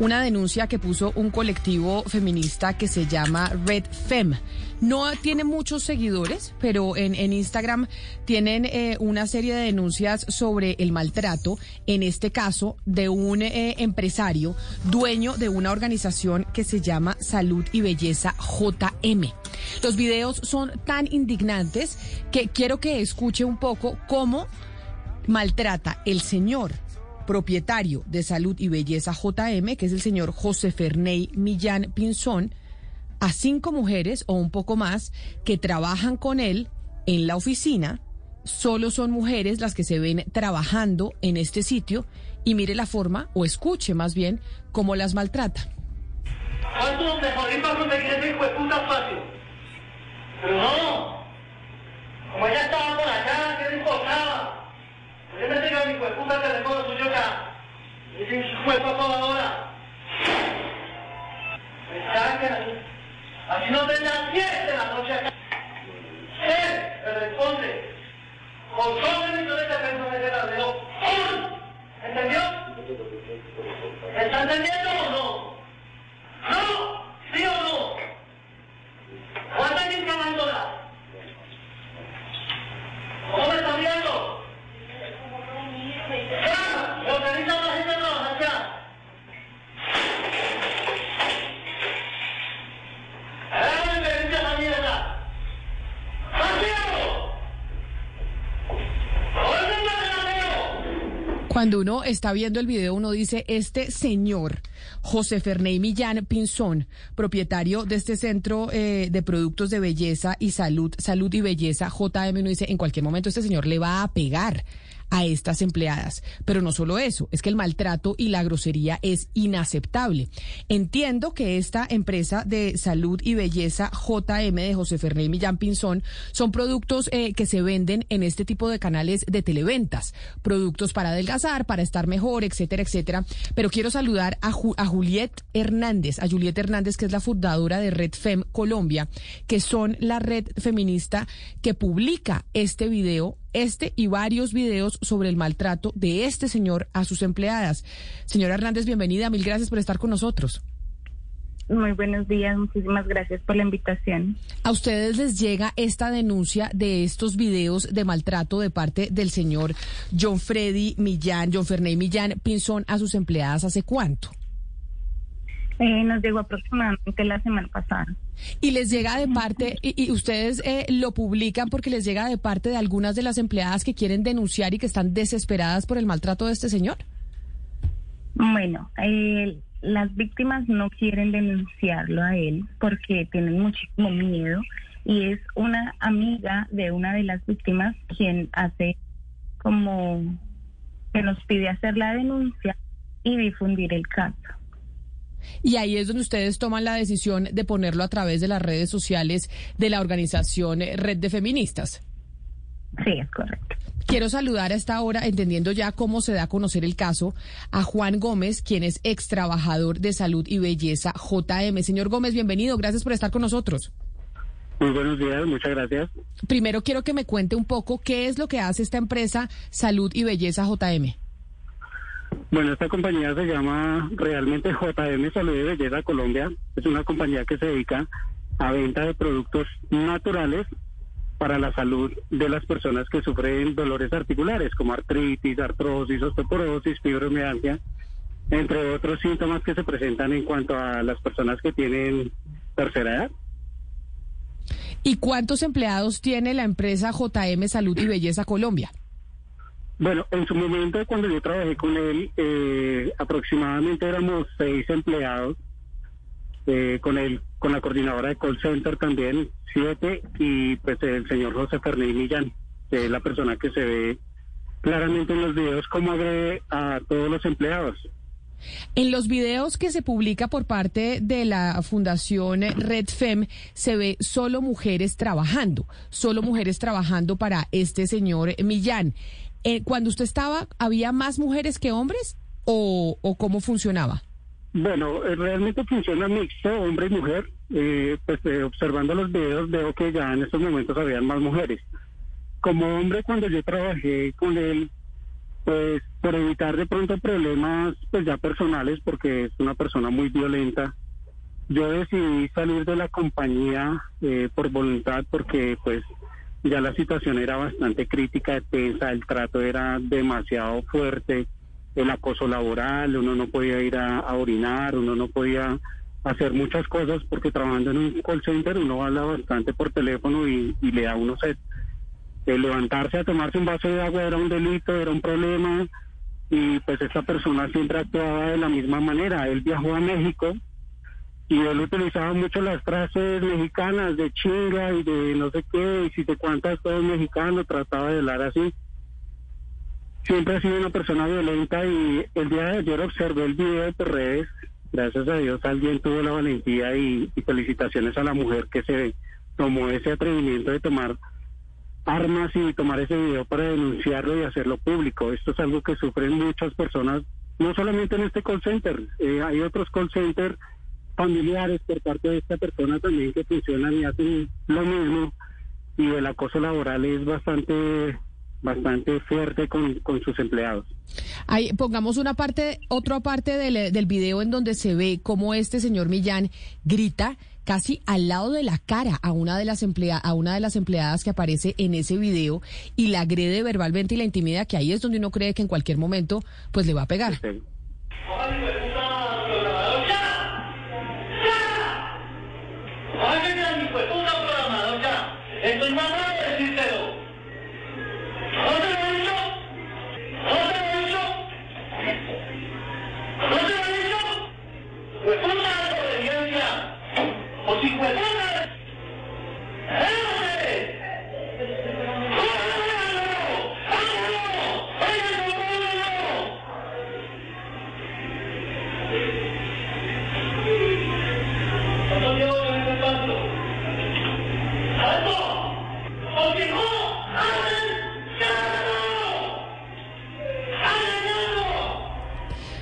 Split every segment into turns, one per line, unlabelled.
Una denuncia que puso un colectivo feminista que se llama Red Fem. No tiene muchos seguidores, pero en, Instagram tienen eh, una serie de denuncias sobre el maltrato, en este caso de un eh, empresario dueño de una organización que se llama Salud y Belleza JM. Los videos son tan indignantes que quiero que escuche un poco cómo maltrata el señor propietario de Salud y Belleza JM, que es el señor José Ferney Millán Pinzón, a cinco mujeres o un poco más que trabajan con él en la oficina. Solo son mujeres las que se ven trabajando en este sitio y mire la forma, o escuche más bien, cómo las maltrata.
Pero no, como ella estaba por acá, ¿qué le importaba? Yo me tenga mi hijo de puta teléfono suyo acá. Y dice, hijo de toda hora. Me saquen así. Así no tendrán 10 de la noche acá. Él me responde. Con solo millones de pesos en ese tablero. ¿Entendió? ¿Está entendiendo o no? ¿No? ¿Sí o no? ¿Cuántas hay incamándola? ¿Cómo me está viendo?
Cuando uno está viendo el video, uno dice, este señor, José Ferney Millán Pinzón, propietario de este centro eh, de productos de belleza y salud, salud y belleza, JM, uno dice, en cualquier momento este señor le va a pegar a estas empleadas. Pero no solo eso, es que el maltrato y la grosería es inaceptable. Entiendo que esta empresa de salud y belleza JM de José Fernández Millán Pinzón son productos eh, que se venden en este tipo de canales de televentas, productos para adelgazar, para estar mejor, etcétera, etcétera. Pero quiero saludar a, a Juliet Hernández, a Juliet Hernández, que es la fundadora de Red Fem Colombia, que son la red feminista que publica este video este y varios videos sobre el maltrato de este señor a sus empleadas. Señora Hernández, bienvenida. Mil gracias por estar con nosotros.
Muy buenos días, muchísimas gracias por la invitación.
¿A ustedes les llega esta denuncia de estos videos de maltrato de parte del señor John Freddy Millán, John Ferney Millán Pinzón a sus empleadas hace cuánto?
Eh, nos llegó aproximadamente la semana pasada.
Y les llega de parte, y, ustedes eh, lo publican porque les llega de parte de algunas de las empleadas que quieren denunciar y que están desesperadas por el maltrato de este señor.
Bueno, eh, las víctimas no quieren denunciarlo a él porque tienen muchísimo miedo y es una amiga de una de las víctimas quien hace como que nos pide hacer la denuncia y difundir el caso.
Y ahí es donde ustedes toman la decisión de ponerlo a través de las redes sociales de la organización Red de Feministas.
Sí, es correcto.
Quiero saludar a esta hora, entendiendo ya cómo se da a conocer el caso, a Juan Gómez, quien es ex trabajador de salud y belleza JM. Señor Gómez, bienvenido. Gracias por estar con nosotros.
Muy buenos días, muchas gracias.
Primero quiero que me cuente un poco qué es lo que hace esta empresa Salud y Belleza JM.
Bueno, esta compañía se llama realmente JM Salud y Belleza Colombia. Es una compañía que se dedica a venta de productos naturales para la salud de las personas que sufren dolores articulares como artritis, artrosis, osteoporosis, fibromialgia, entre otros síntomas que se presentan en cuanto a las personas que tienen tercera edad.
¿Y cuántos empleados tiene la empresa JM Salud y Belleza Colombia?
Bueno, en su momento cuando yo trabajé con él, eh, aproximadamente éramos seis empleados, eh, con él, con la coordinadora de call center también, siete, y pues el señor José Fernández Millán, que es la persona que se ve claramente en los videos cómo agrede a todos los empleados.
En los videos que se publica por parte de la Fundación Red Fem se ve solo mujeres trabajando, solo mujeres trabajando para este señor Millán. Eh, cuando usted estaba, ¿había más mujeres que hombres o, cómo funcionaba?
Bueno, eh, realmente funciona mixto, hombre y mujer. Eh, pues observando los videos veo que ya en estos momentos habían más mujeres. Como hombre, cuando yo trabajé con él, pues por evitar de pronto problemas pues ya personales porque es una persona muy violenta yo decidí salir de la compañía eh, por voluntad porque pues ya la situación era bastante crítica, tensa, el trato era demasiado fuerte, el acoso laboral, uno no podía ir a, orinar, uno no podía hacer muchas cosas porque trabajando en un call center uno habla bastante por teléfono y, le da uno sed. El levantarse a tomarse un vaso de agua era un delito, era un problema y pues esa persona siempre actuaba de la misma manera. Él viajó a México y él utilizaba mucho las frases mexicanas de chinga y de no sé qué, y si te cuentas todo mexicano, trataba de hablar así. Siempre ha sido una persona violenta y el día de ayer observé el video de redes. Gracias a Dios alguien tuvo la valentía y felicitaciones a la mujer que se tomó ese atrevimiento de tomar armas y tomar ese video para denunciarlo y hacerlo público. Esto es algo que sufren muchas personas, no solamente en este call center, eh, hay otros call centers familiares por parte de esta persona también que funcionan y hacen lo mismo y el acoso laboral es bastante bastante fuerte con, con sus empleados.
Ahí, pongamos una parte, otra parte del, del video en donde se ve cómo este señor Millán grita casi al lado de la cara a una de las emplea a una de las empleadas que aparece en ese video y la agrede verbalmente y la intimida, que ahí es donde uno cree que en cualquier momento pues le va a pegar.
Estoy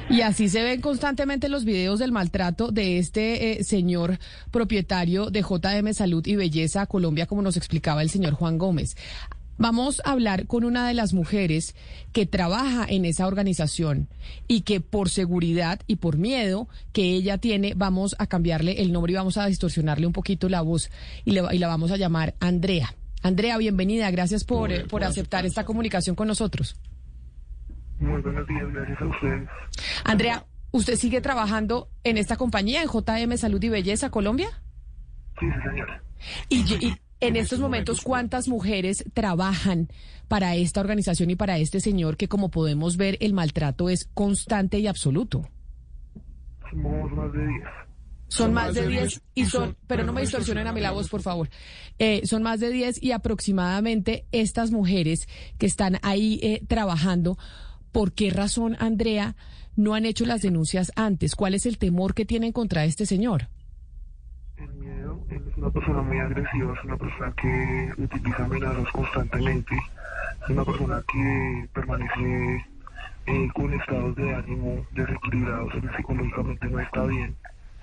Y así se ven constantemente los videos del maltrato de este eh, señor propietario de JM Salud y Belleza Colombia, como nos explicaba el señor Juan Gómez. Vamos a hablar con una de las mujeres que trabaja en esa organización y que por seguridad y por miedo que ella tiene, vamos a cambiarle el nombre y vamos a distorsionarle un poquito la voz y, le, y la vamos a llamar Andrea. Andrea, bienvenida. Gracias por, eh, por aceptar esta comunicación con nosotros.
Muy buenos días, gracias a ustedes.
Andrea, ¿usted sigue trabajando en esta compañía, en JM Salud y Belleza Colombia?
Sí, sí, señora.
Y, en estos momentos, ¿cuántas mujeres trabajan para esta organización y para este señor que, como podemos ver, el maltrato es constante y absoluto?
Somos más de 10.
Son más de 10 y son, pero no me distorsionen a mí la voz, por favor. Eh, son más de 10 y aproximadamente estas mujeres que están ahí eh, trabajando, ¿por qué razón, Andrea, no han hecho las denuncias antes? ¿Cuál es el temor que tienen contra este señor?
El miedo, es una persona muy agresiva, es una persona que utiliza amenazas constantemente, es una persona que permanece eh, con estados de ánimo desequilibrados, él psicológicamente no está bien.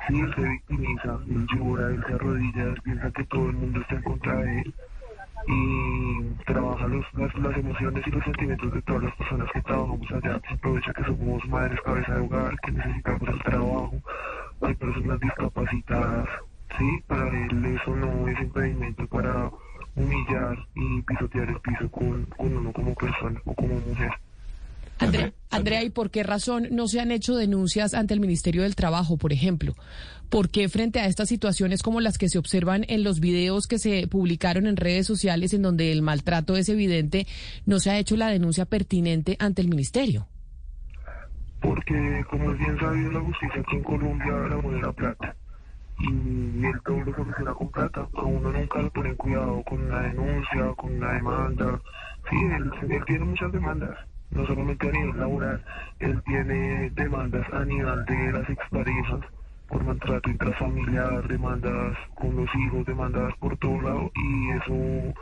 Sí, él se victimiza, él llora, él se arrodilla, él piensa que todo el mundo está en contra de él y trabaja los, las, las emociones y los sentimientos de todas las personas que trabajamos allá. Se aprovecha que somos madres cabeza de hogar, que necesitamos el trabajo, hay personas discapacitadas. Sí, para él eso no es impedimento para humillar y pisotear el piso con, con uno como persona o como mujer.
Andrea, Andrea, ¿y por qué razón no se han hecho denuncias ante el Ministerio del Trabajo, por ejemplo? ¿Por qué frente a estas situaciones como las que se observan en los videos que se publicaron en redes sociales en donde el maltrato es evidente, no se ha hecho la denuncia pertinente ante el Ministerio?
Porque, como es bien sabido, la justicia aquí en Colombia la moneda plata. Y él todo lo soluciona con plata. A uno nunca le ponen cuidado con una denuncia, con una demanda. Sí, él, él tiene muchas demandas no solamente a nivel laboral, él tiene demandas a nivel de las exparejas por maltrato intrafamiliar, demandas con los hijos, demandas por todo lado y eso,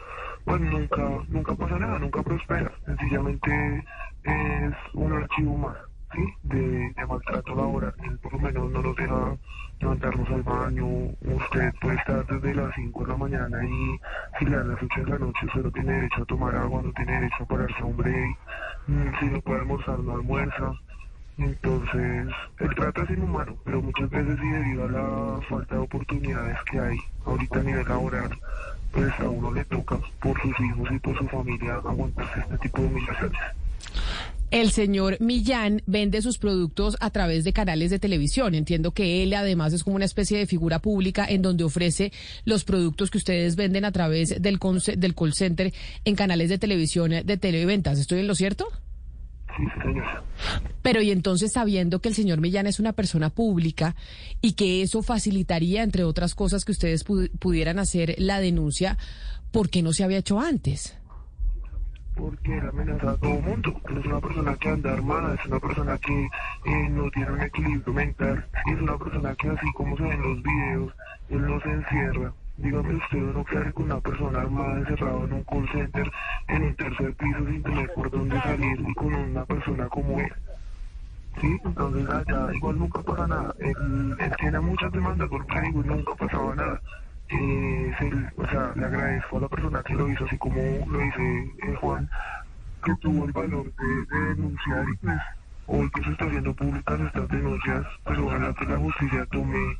bueno, nunca, nunca pasa nada, nunca prospera, sencillamente es un archivo más. ¿sí? De, de maltrato laboral. Él por lo menos no nos deja levantarnos al baño. Usted puede estar desde las 5 de la mañana y si le dan las 8 de la noche, usted no tiene derecho a tomar agua, no tiene derecho a pararse a un break. Si no puede almorzar, no almuerza. Entonces, el trato es inhumano, pero muchas veces y debido a la falta de oportunidades que hay ahorita a nivel laboral, pues a uno le toca por sus hijos y por su familia aguantarse este tipo de humillaciones.
El señor Millán vende sus productos a través de canales de televisión. Entiendo que él además es como una especie de figura pública en donde ofrece los productos que ustedes venden a través del, del call center en canales de televisión de televentas. ¿Estoy en lo cierto?
Sí, señora.
Pero y entonces sabiendo que el señor Millán es una persona pública y que eso facilitaría, entre otras cosas, que ustedes pu- pudieran hacer la denuncia, ¿por qué no se había hecho antes?
Porque él amenaza a todo el mundo. Él es una persona que anda armada, es una persona que eh, no tiene un equilibrio mental, es una persona que así como se ven en los videos, él no se encierra. Dígame usted, no quedar con una persona armada encerrado en un call center, en un tercer piso sin tener por dónde salir y con una persona como él. Sí, entonces allá igual nunca pasa nada. Él, él tiene muchas demandas por y nunca pasaba nada. Eh, se- o sea, le agradezco a la persona que lo hizo, así como lo dice eh, Juan, que tuvo el valor de, de denunciar y pues hoy que se está haciendo públicas estas denuncias, pues ojalá que la justicia tome,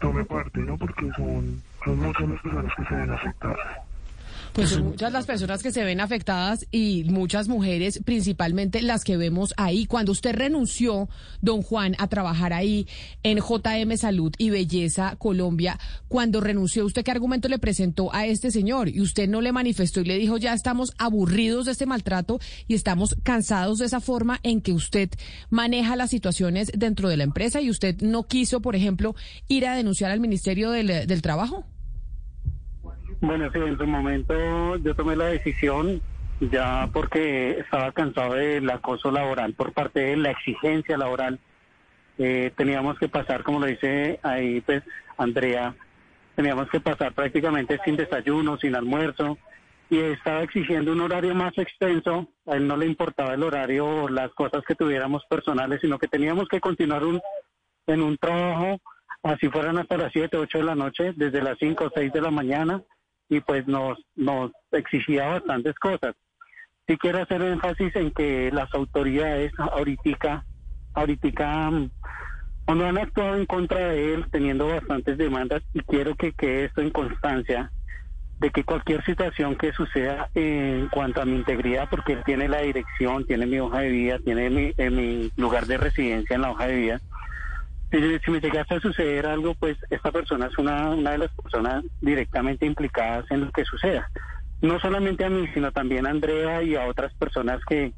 tome parte, ¿no? Porque son, son muchas las personas que se ven afectadas.
Pues son muchas las personas que se ven afectadas y muchas mujeres, principalmente las que vemos ahí. Cuando usted renunció, don Juan, a trabajar ahí en JM Salud y Belleza Colombia, cuando renunció, ¿usted qué argumento le presentó a este señor? Y usted no le manifestó y le dijo, ya estamos aburridos de este maltrato y estamos cansados de esa forma en que usted maneja las situaciones dentro de la empresa y usted no quiso, por ejemplo, ir a denunciar al Ministerio del, del Trabajo.
Bueno, sí, en su momento yo tomé la decisión ya porque estaba cansado del acoso laboral por parte de la exigencia laboral. Eh, teníamos que pasar, como lo dice ahí pues Andrea, teníamos que pasar prácticamente sin desayuno, sin almuerzo y estaba exigiendo un horario más extenso. A él no le importaba el horario o las cosas que tuviéramos personales, sino que teníamos que continuar un, en un trabajo, así fueran hasta las 7, 8 de la noche, desde las 5 o 6 de la mañana, y pues nos, nos exigía bastantes cosas. Sí quiero hacer énfasis en que las autoridades ahorita, ahorita mm, no han actuado en contra de él teniendo bastantes demandas y quiero que quede esto en constancia de que cualquier situación que suceda en cuanto a mi integridad, porque él tiene la dirección, tiene mi hoja de vida, tiene mi, eh, mi lugar de residencia en la hoja de vida, si, me llegase a suceder algo, pues esta persona es una, una de las personas directamente implicadas en lo que suceda. No solamente a mí, sino también a Andrea y a otras personas que,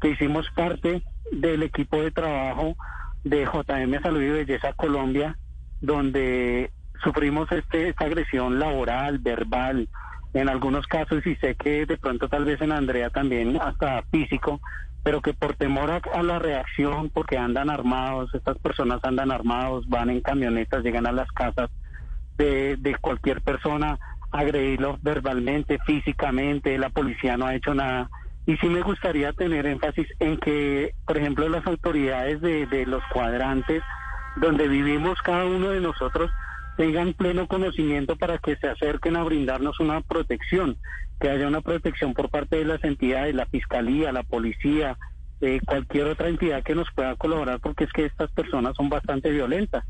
que hicimos parte del equipo de trabajo de JM Salud y Belleza Colombia, donde sufrimos este, esta agresión laboral, verbal, en algunos casos, y sé que de pronto tal vez en Andrea también hasta físico, pero que por temor a, la reacción, porque andan armados, estas personas andan armados, van en camionetas, llegan a las casas de, de cualquier persona, agredirlos verbalmente, físicamente, la policía no ha hecho nada. Y sí me gustaría tener énfasis en que, por ejemplo, las autoridades de, de los cuadrantes donde vivimos cada uno de nosotros tengan pleno conocimiento para que se acerquen a brindarnos una protección, que haya una protección por parte de las entidades, la fiscalía, la policía, eh, cualquier otra entidad que nos pueda colaborar, porque es que estas personas son bastante violentas.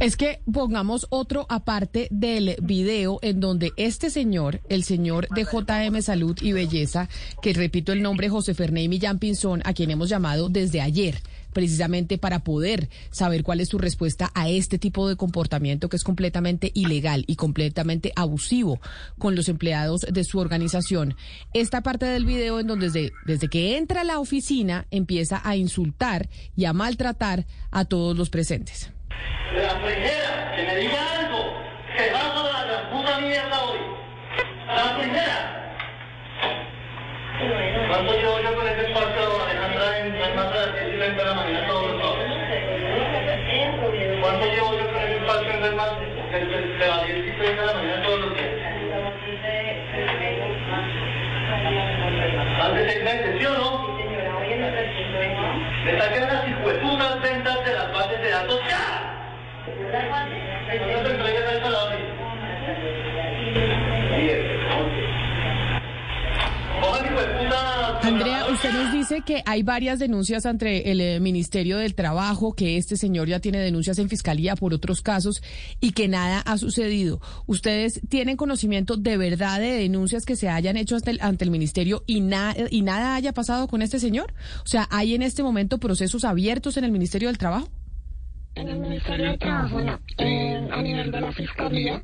Es que pongamos otro aparte del video en donde este señor, el señor de JM Salud y Belleza, que repito el nombre José Ferney Millán Pinzón, a quien hemos llamado desde ayer, precisamente para poder saber cuál es su respuesta a este tipo de comportamiento que es completamente ilegal y completamente abusivo con los empleados de su organización. Esta parte del video en donde desde, que entra a la oficina empieza a insultar y a maltratar a todos los presentes.
La primera que me diga algo, puta mierda hoy. La primera.
Andrea, usted nos dice que hay varias denuncias ante el eh, Ministerio del Trabajo, que este señor ya tiene denuncias en fiscalía por otros casos y que nada ha sucedido. ¿Ustedes tienen conocimiento de verdad de denuncias que se hayan hecho ante el, ante el Ministerio y, y nada haya pasado con este señor? O sea, ¿hay en este momento procesos abiertos en el Ministerio del Trabajo?
En el Ministerio de Trabajo. Eh, a nivel de la Fiscalía,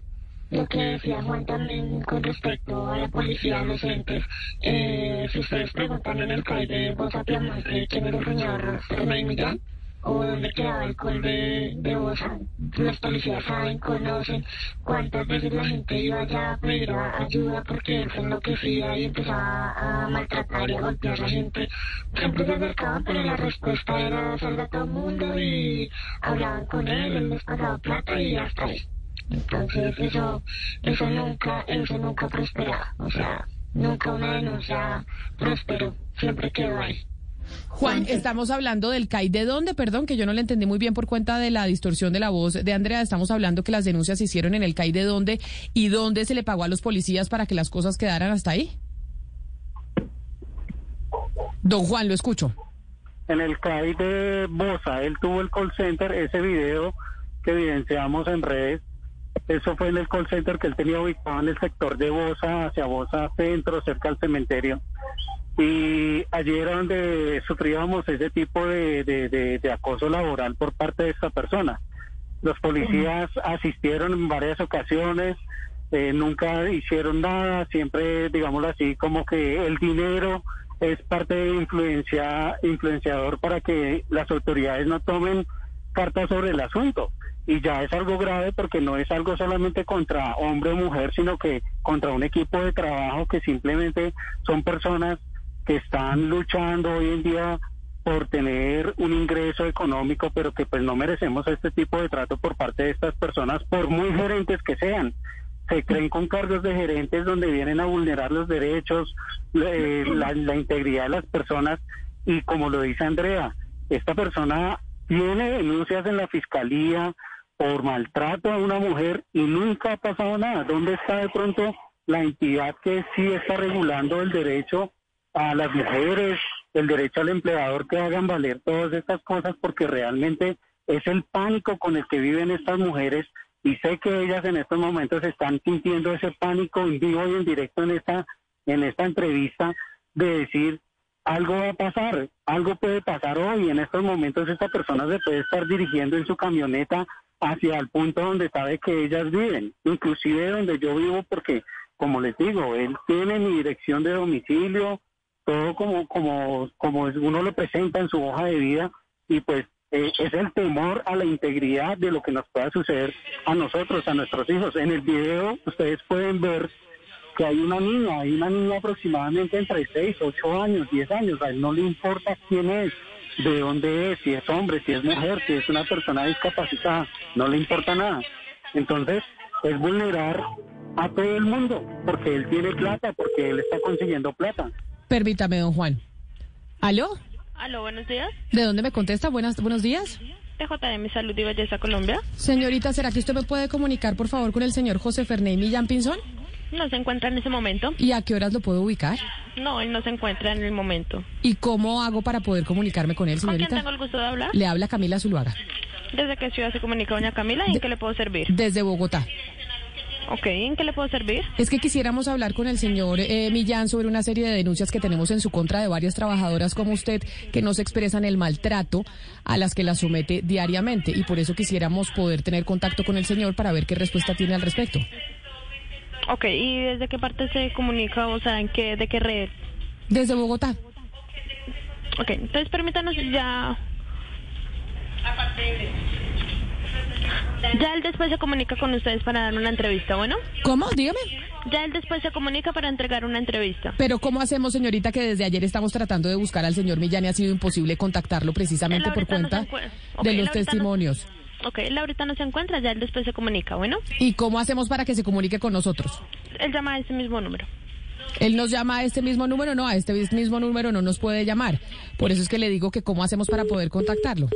lo que decía Juan también con respecto a la policía, a los entes, eh, si ustedes preguntan en el CAI de Bosa Piamonte quién era el señor René Millán, o dónde quedaba el COI de, de Bosa, los policías saben, conocen cuántas veces la gente iba allá a pedir ayuda porque él se enloquecía y empezaba a maltratar y a golpear a la gente. Siempre se acercaban, pero la respuesta era salva a todo el mundo y hablaban con él, él les pagaba plata y hasta ahí. Entonces eso, eso nunca, eso nunca prosperaba. O sea, nunca una denuncia prosperó, siempre quedó ahí.
Juan, estamos hablando del CAI. ¿De dónde? Perdón, que yo no le entendí muy bien por cuenta de la distorsión de la voz de Andrea. Estamos hablando que las denuncias se hicieron en el CAI. ¿De dónde? ¿Y dónde se le pagó a los policías para que las cosas quedaran hasta ahí? Don Juan, lo escucho.
En el CAI de Bosa, él tuvo el call center, ese video que evidenciamos en redes, eso fue en el call center que él tenía ubicado en el sector de Bosa, hacia Bosa Centro, cerca al cementerio. Y allí era donde sufríamos ese tipo de, de- de- de acoso laboral por parte de esta persona. Los policías asistieron en varias ocasiones, eh, nunca hicieron nada, siempre, digámoslo así, como que el dinero es parte de influencia, influenciador para que las autoridades no tomen cartas sobre el asunto. Y ya es algo grave porque no es algo solamente contra hombre o mujer, sino que contra un equipo de trabajo que simplemente son personas que están luchando hoy en día por tener un ingreso económico, pero que pues no merecemos este tipo de trato por parte de estas personas, por muy gerentes que sean. Se creen con cargos de gerentes donde vienen a vulnerar los derechos, eh, la, la integridad de las personas y como lo dice Andrea, esta persona tiene denuncias en la fiscalía por maltrato a una mujer y nunca ha pasado nada. ¿Dónde está de pronto la entidad que sí está regulando el derecho a las mujeres, el derecho al empleador que hagan valer todas estas cosas porque realmente es el pánico con el que viven estas mujeres y sé que ellas en estos momentos están sintiendo ese pánico en vivo y en directo en esta en esta entrevista de decir algo va a pasar, algo puede pasar hoy. En estos momentos esta persona se puede estar dirigiendo en su camioneta hacia el punto donde sabe que ellas viven, inclusive donde yo vivo, porque como les digo, él tiene mi dirección de domicilio, todo como como como uno lo presenta en su hoja de vida y pues eh, es el temor a la integridad de lo que nos pueda suceder a nosotros, a nuestros hijos. En el video ustedes pueden ver que hay una niña, hay una niña aproximadamente entre 6, 8 años, 10 años, a él no le importa quién es, de dónde es, si es hombre, si es mujer, si es una persona discapacitada, no le importa nada. Entonces, es vulnerar a todo el mundo, porque él tiene plata, porque él está consiguiendo plata.
Permítame, don Juan. ¿Aló?
Aló, buenos días.
¿De dónde me contesta? Buenas, buenos días.
TJM Salud y Belleza Colombia.
Señorita, ¿será que usted me puede comunicar, por favor, con el señor José Fernández Millán Pinzón?
No se encuentra en ese momento.
¿Y a qué horas lo puedo ubicar?
No, él no se encuentra en el momento.
¿Y cómo hago para poder comunicarme con él,
¿Con quién
señorita?
tengo el gusto de hablar?
Le habla Camila Zuluaga,
¿Desde qué ciudad se comunica doña Camila y en qué le puedo servir?
desde Bogotá.
Ok, ¿en qué le puedo servir?
Es que quisiéramos hablar con el señor eh, Millán sobre una serie de denuncias que tenemos en su contra de varias trabajadoras como usted que nos expresan el maltrato a las que las somete diariamente y por eso quisiéramos poder tener contacto con el señor para ver qué respuesta tiene al respecto.
Ok, ¿y desde qué parte se comunica? O sea, ¿en qué, de qué red?
Desde Bogotá.
Ok, entonces permítanos ya... Ya él después se comunica con ustedes para dar una entrevista, ¿bueno?
¿Cómo? Dígame.
Ya él después se comunica para entregar una entrevista.
Pero ¿cómo hacemos, señorita, que desde ayer estamos tratando de buscar al señor Millán y ha sido imposible contactarlo precisamente por
no
cuenta de los
ahorita no-
testimonios?
Ok, él ahorita no se encuentra, ya él después se comunica, ¿bueno?
¿Y cómo hacemos para que se comunique con nosotros?
Él llama a ese mismo número.
Él nos llama a este mismo número, no, a este mismo número no nos puede llamar. Por eso es que le digo que cómo hacemos para poder contactarlo.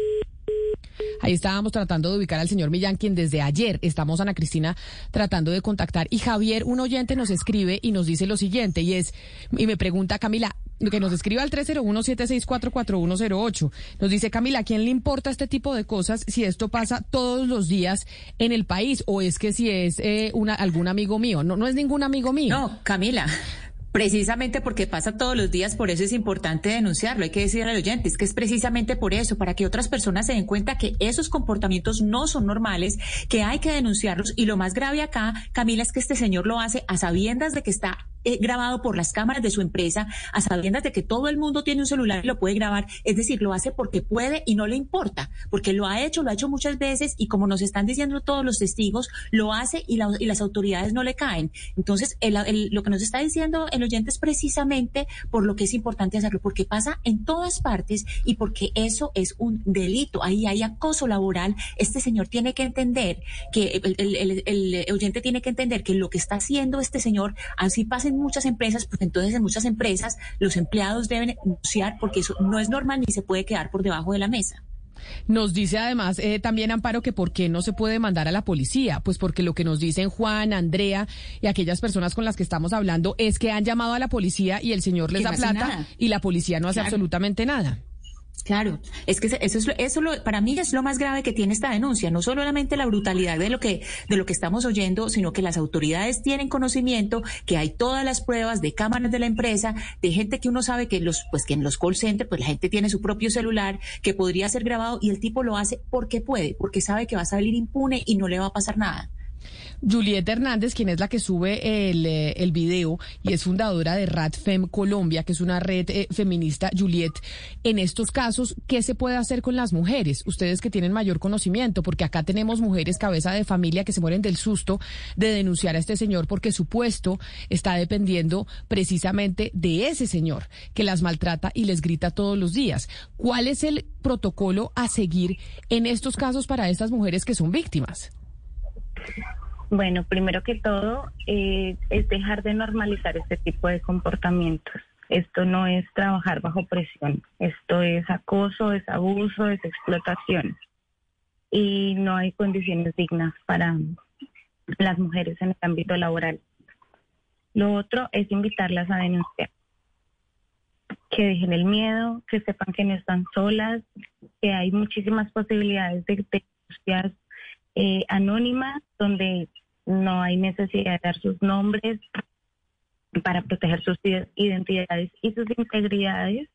Ahí estábamos tratando de ubicar al señor Millán, quien desde ayer estamos, Ana Cristina, tratando de contactar. Y Javier, un oyente, nos escribe y nos dice lo siguiente, y es, y me pregunta, Camila, que nos escriba al 301-764-4108. Nos dice, Camila, ¿a quién le importa este tipo de cosas si esto pasa todos los días en el país? ¿O es que si es eh, una, algún amigo mío? No, no es ningún amigo mío.
No, Camila. Precisamente porque pasa todos los días, por eso es importante denunciarlo. Hay que decir al oyente, es que es precisamente por eso, para que otras personas se den cuenta que esos comportamientos no son normales, que hay que denunciarlos. Y lo más grave acá, Camila, es que este señor lo hace a sabiendas de que está eh, grabado por las cámaras de su empresa, a sabiendas de que todo el mundo tiene un celular y lo puede grabar. Es decir, lo hace porque puede y no le importa, porque lo ha hecho, lo ha hecho muchas veces y como nos están diciendo todos los testigos, lo hace y, las autoridades no le caen. Entonces, lo que nos está diciendo el oyente es precisamente por lo que es importante hacerlo, porque pasa en todas partes y porque eso es un delito. Ahí hay acoso laboral. Este señor tiene que entender que el, el oyente tiene que entender que lo que está haciendo este señor, así pasa en muchas empresas, porque entonces en muchas empresas los empleados deben denunciar porque eso no es normal ni se puede quedar por debajo de la mesa.
Nos dice además eh, también Amparo que por qué no se puede mandar a la policía, pues porque lo que nos dicen Juan, Andrea y aquellas personas con las que estamos hablando es que han llamado a la policía y el señor les da plata y la policía no hace absolutamente nada.
Claro, es que eso es eso lo, para mí es lo más grave que tiene esta denuncia, no solamente la brutalidad de lo que de lo que estamos oyendo, sino que las autoridades tienen conocimiento, que hay todas las pruebas de cámaras de la empresa, de gente que uno sabe que los pues que en los call centers pues la gente tiene su propio celular que podría ser grabado y el tipo lo hace porque puede, porque sabe que va a salir impune y no le va a pasar nada.
Julieta Hernández, quien es la que sube el, eh, el video y es fundadora de RADFEM Colombia, que es una red eh, feminista. Juliet, en estos casos, ¿qué se puede hacer con las mujeres? Ustedes que tienen mayor conocimiento, porque acá tenemos mujeres cabeza de familia que se mueren del susto de denunciar a este señor porque su puesto está dependiendo precisamente de ese señor que las maltrata y les grita todos los días. ¿Cuál es el protocolo a seguir en estos casos para estas mujeres que son víctimas?
Bueno, primero que todo eh, es dejar de normalizar este tipo de comportamientos. Esto no es trabajar bajo presión, esto es acoso, es abuso, es explotación. Y no hay condiciones dignas para las mujeres en el ámbito laboral. Lo otro es invitarlas a denunciar. Que dejen el miedo, que sepan que no están solas, que hay muchísimas posibilidades de denuncias eh, anónimas donde no hay necesidad de dar sus nombres para proteger sus identidades y sus integridades.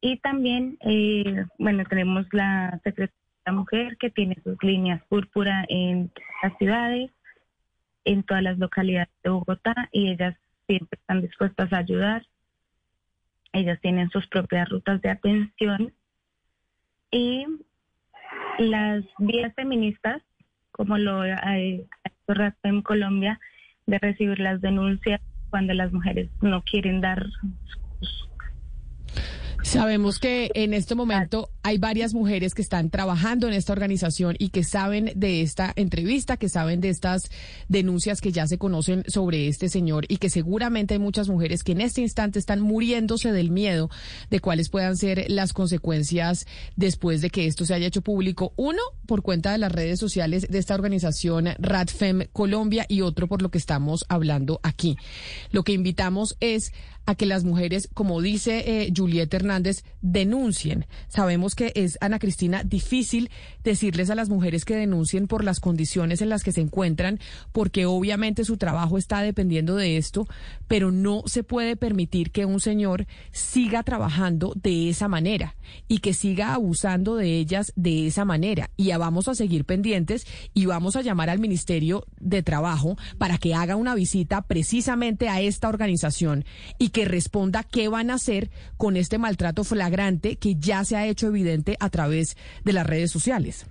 Y también, eh, bueno, tenemos la Secretaría de la Mujer que tiene sus líneas púrpura en las ciudades, en todas las localidades de Bogotá y ellas siempre están dispuestas a ayudar. Ellas tienen sus propias rutas de atención y las vías feministas, como lo hay en Colombia, de recibir las denuncias cuando las mujeres no quieren dar
Sabemos que en este momento hay varias mujeres que están trabajando en esta organización y que saben de esta entrevista, que saben de estas denuncias que ya se conocen sobre este señor y que seguramente hay muchas mujeres que en este instante están muriéndose del miedo de cuáles puedan ser las consecuencias después de que esto se haya hecho público. Uno, por cuenta de las redes sociales de esta organización Radfem Colombia y otro por lo que estamos hablando aquí. Lo que invitamos es a que las mujeres, como dice eh, Julieta Hernández, denuncien. Sabemos que es, Ana Cristina, difícil decirles a las mujeres que denuncien por las condiciones en las que se encuentran, porque obviamente su trabajo está dependiendo de esto, pero no se puede permitir que un señor siga trabajando de esa manera y que siga abusando de ellas de esa manera. Y ya vamos a seguir pendientes y vamos a llamar al Ministerio de Trabajo para que haga una visita precisamente a esta organización y que responda qué van a hacer con este maltrato flagrante que ya se ha hecho evidente a través de las redes sociales.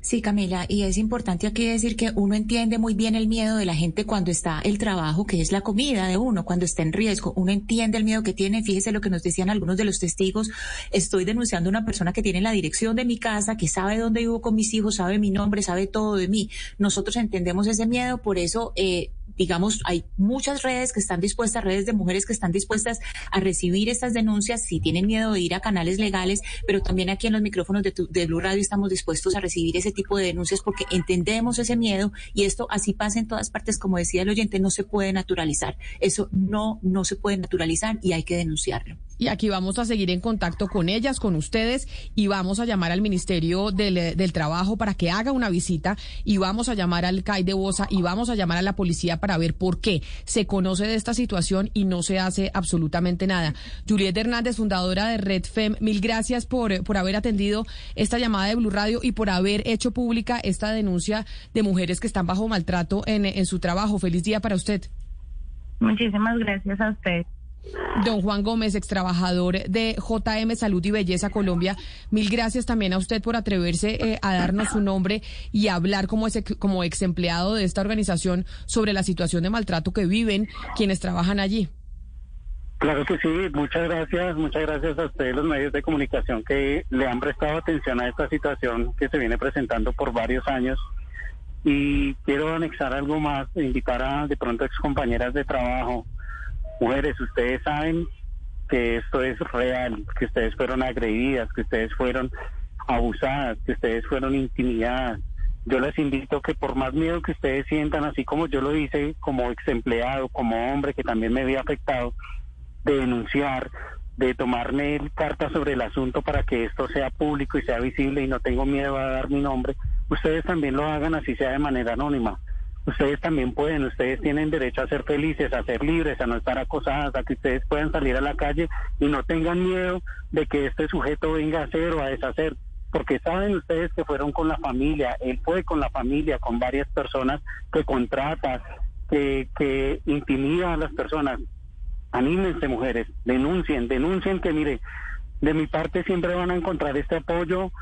Sí, Camila, y es importante aquí decir que uno entiende muy bien el miedo de la gente cuando está el trabajo, que es la comida de uno, cuando está en riesgo. Uno entiende el miedo que tiene. Fíjese lo que nos decían algunos de los testigos. Estoy denunciando a una persona que tiene la dirección de mi casa, que sabe dónde vivo con mis hijos, sabe mi nombre, sabe todo de mí. Nosotros entendemos ese miedo, por eso eh, digamos, hay muchas redes que están dispuestas, redes de mujeres que están dispuestas a recibir estas denuncias si tienen miedo de ir a canales legales, pero también aquí en los micrófonos de, de Blue Radio estamos dispuestos a recibir ese tipo de denuncias porque entendemos ese miedo y esto así pasa en todas partes, como decía el oyente, no se puede naturalizar. Eso no, no se puede naturalizar y hay que denunciarlo.
Y aquí vamos a seguir en contacto con ellas, con ustedes, y vamos a llamar al Ministerio del, eh, del Trabajo para que haga una visita, y vamos a llamar al CAI de Bosa, y vamos a llamar a la policía para ver por qué se conoce de esta situación y no se hace absolutamente nada. Juliet Hernández, fundadora de Red FEM, mil gracias por, por haber atendido esta llamada de Blue Radio y por haber hecho pública esta denuncia de mujeres que están bajo maltrato en, en su trabajo. Feliz día para usted.
Muchísimas gracias a usted.
Don Juan Gómez, ex trabajador de JM Salud y Belleza Colombia, mil gracias también a usted por atreverse eh, a darnos su nombre y hablar como, ese, como ex empleado de esta organización sobre la situación de maltrato que viven quienes trabajan allí.
Claro que sí, muchas gracias, muchas gracias a ustedes los medios de comunicación que le han prestado atención a esta situación que se viene presentando por varios años. Y quiero anexar algo más, invitar a de pronto ex compañeras de trabajo, mujeres, ustedes saben que esto es real, que ustedes fueron agredidas, que ustedes fueron abusadas, que ustedes fueron intimidadas. Yo les invito que por más miedo que ustedes sientan, así como yo lo hice como ex empleado, como hombre que también me había afectado, de denunciar, de tomarme carta sobre el asunto para que esto sea público y sea visible y no tengo miedo a dar mi nombre, ustedes también lo hagan así sea de manera anónima ustedes también pueden, ustedes tienen derecho a ser felices, a ser libres, a no estar acosadas, a que ustedes puedan salir a la calle y no tengan miedo de que este sujeto venga a hacer o a deshacer, porque saben ustedes que fueron con la familia, él fue con la familia, con varias personas que contrata, que, que intimida a las personas. Anímense mujeres, denuncien, denuncien que mire, de mi parte siempre van a encontrar este apoyo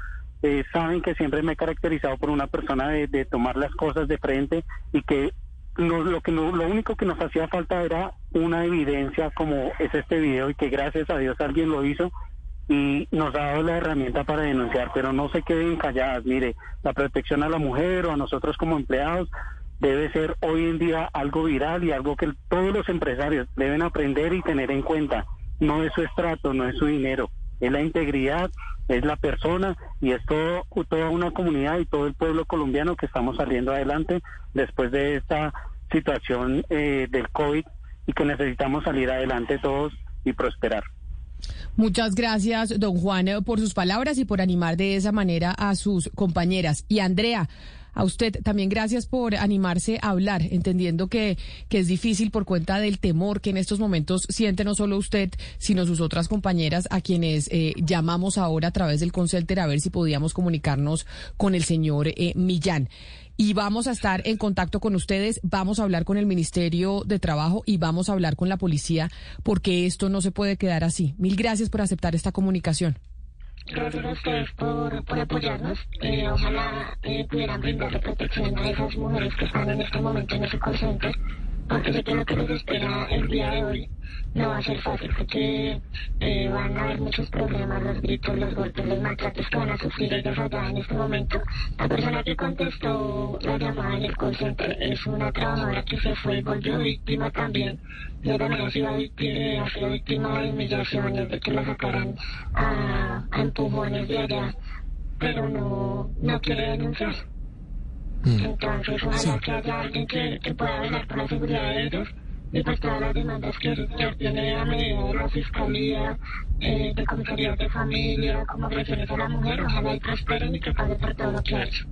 eh, saben que siempre me he caracterizado por una persona de, tomar las cosas de frente y que lo, que lo único que nos hacía falta era una evidencia como es este video y que gracias a Dios alguien lo hizo y nos ha dado la herramienta para denunciar, pero no se queden calladas. Mire, la protección a la mujer o a nosotros como empleados debe ser hoy en día algo viral y algo que todos los empresarios deben aprender y tener en cuenta. No es su estrato, no es su dinero, es la integridad es la persona y es todo, toda una comunidad y todo el pueblo colombiano que estamos saliendo adelante después de esta situación eh, del COVID y que necesitamos salir adelante todos y prosperar.
Muchas gracias, don Juan, por sus palabras y por animar de esa manera a sus compañeras. Y Andrea, a usted también gracias por animarse a hablar, entendiendo que, que es difícil por cuenta del temor que en estos momentos siente no solo usted, sino sus otras compañeras a quienes eh, llamamos ahora a través del Concelter a ver si podíamos comunicarnos con el señor eh, Millán y vamos a estar en contacto con ustedes, vamos a hablar con el Ministerio de Trabajo y vamos a hablar con la policía porque esto no se puede quedar así. Mil gracias por aceptar esta comunicación.
Gracias a ustedes por, por apoyarnos. Eh, ojalá eh, pudieran brindarle protección a esas mujeres que están en este momento en ese call sé que lo que les espera el día de hoy no va a ser fácil, porque eh, van a haber muchos problemas, los gritos, los golpes, los maltratos que van a sufrir ellas allá en este momento. La persona que contestó la llamada en el call center es una trabajadora que se fue y volvió víctima también. Ella también ha sido víctima, ha sido víctima de humillaciones, de que la sacaran a, a empujones de allá, pero no, no quiere denunciar. Mm. Entonces, ojalá que haya alguien que, que pueda velar por la seguridad de ellos y pues todas las demandas que, que tiene a medida de la Fiscalía, eh, de comisarías de familia, como agresiones a la mujer, ojalá y prosperen y que pague por todo lo que ha hecho.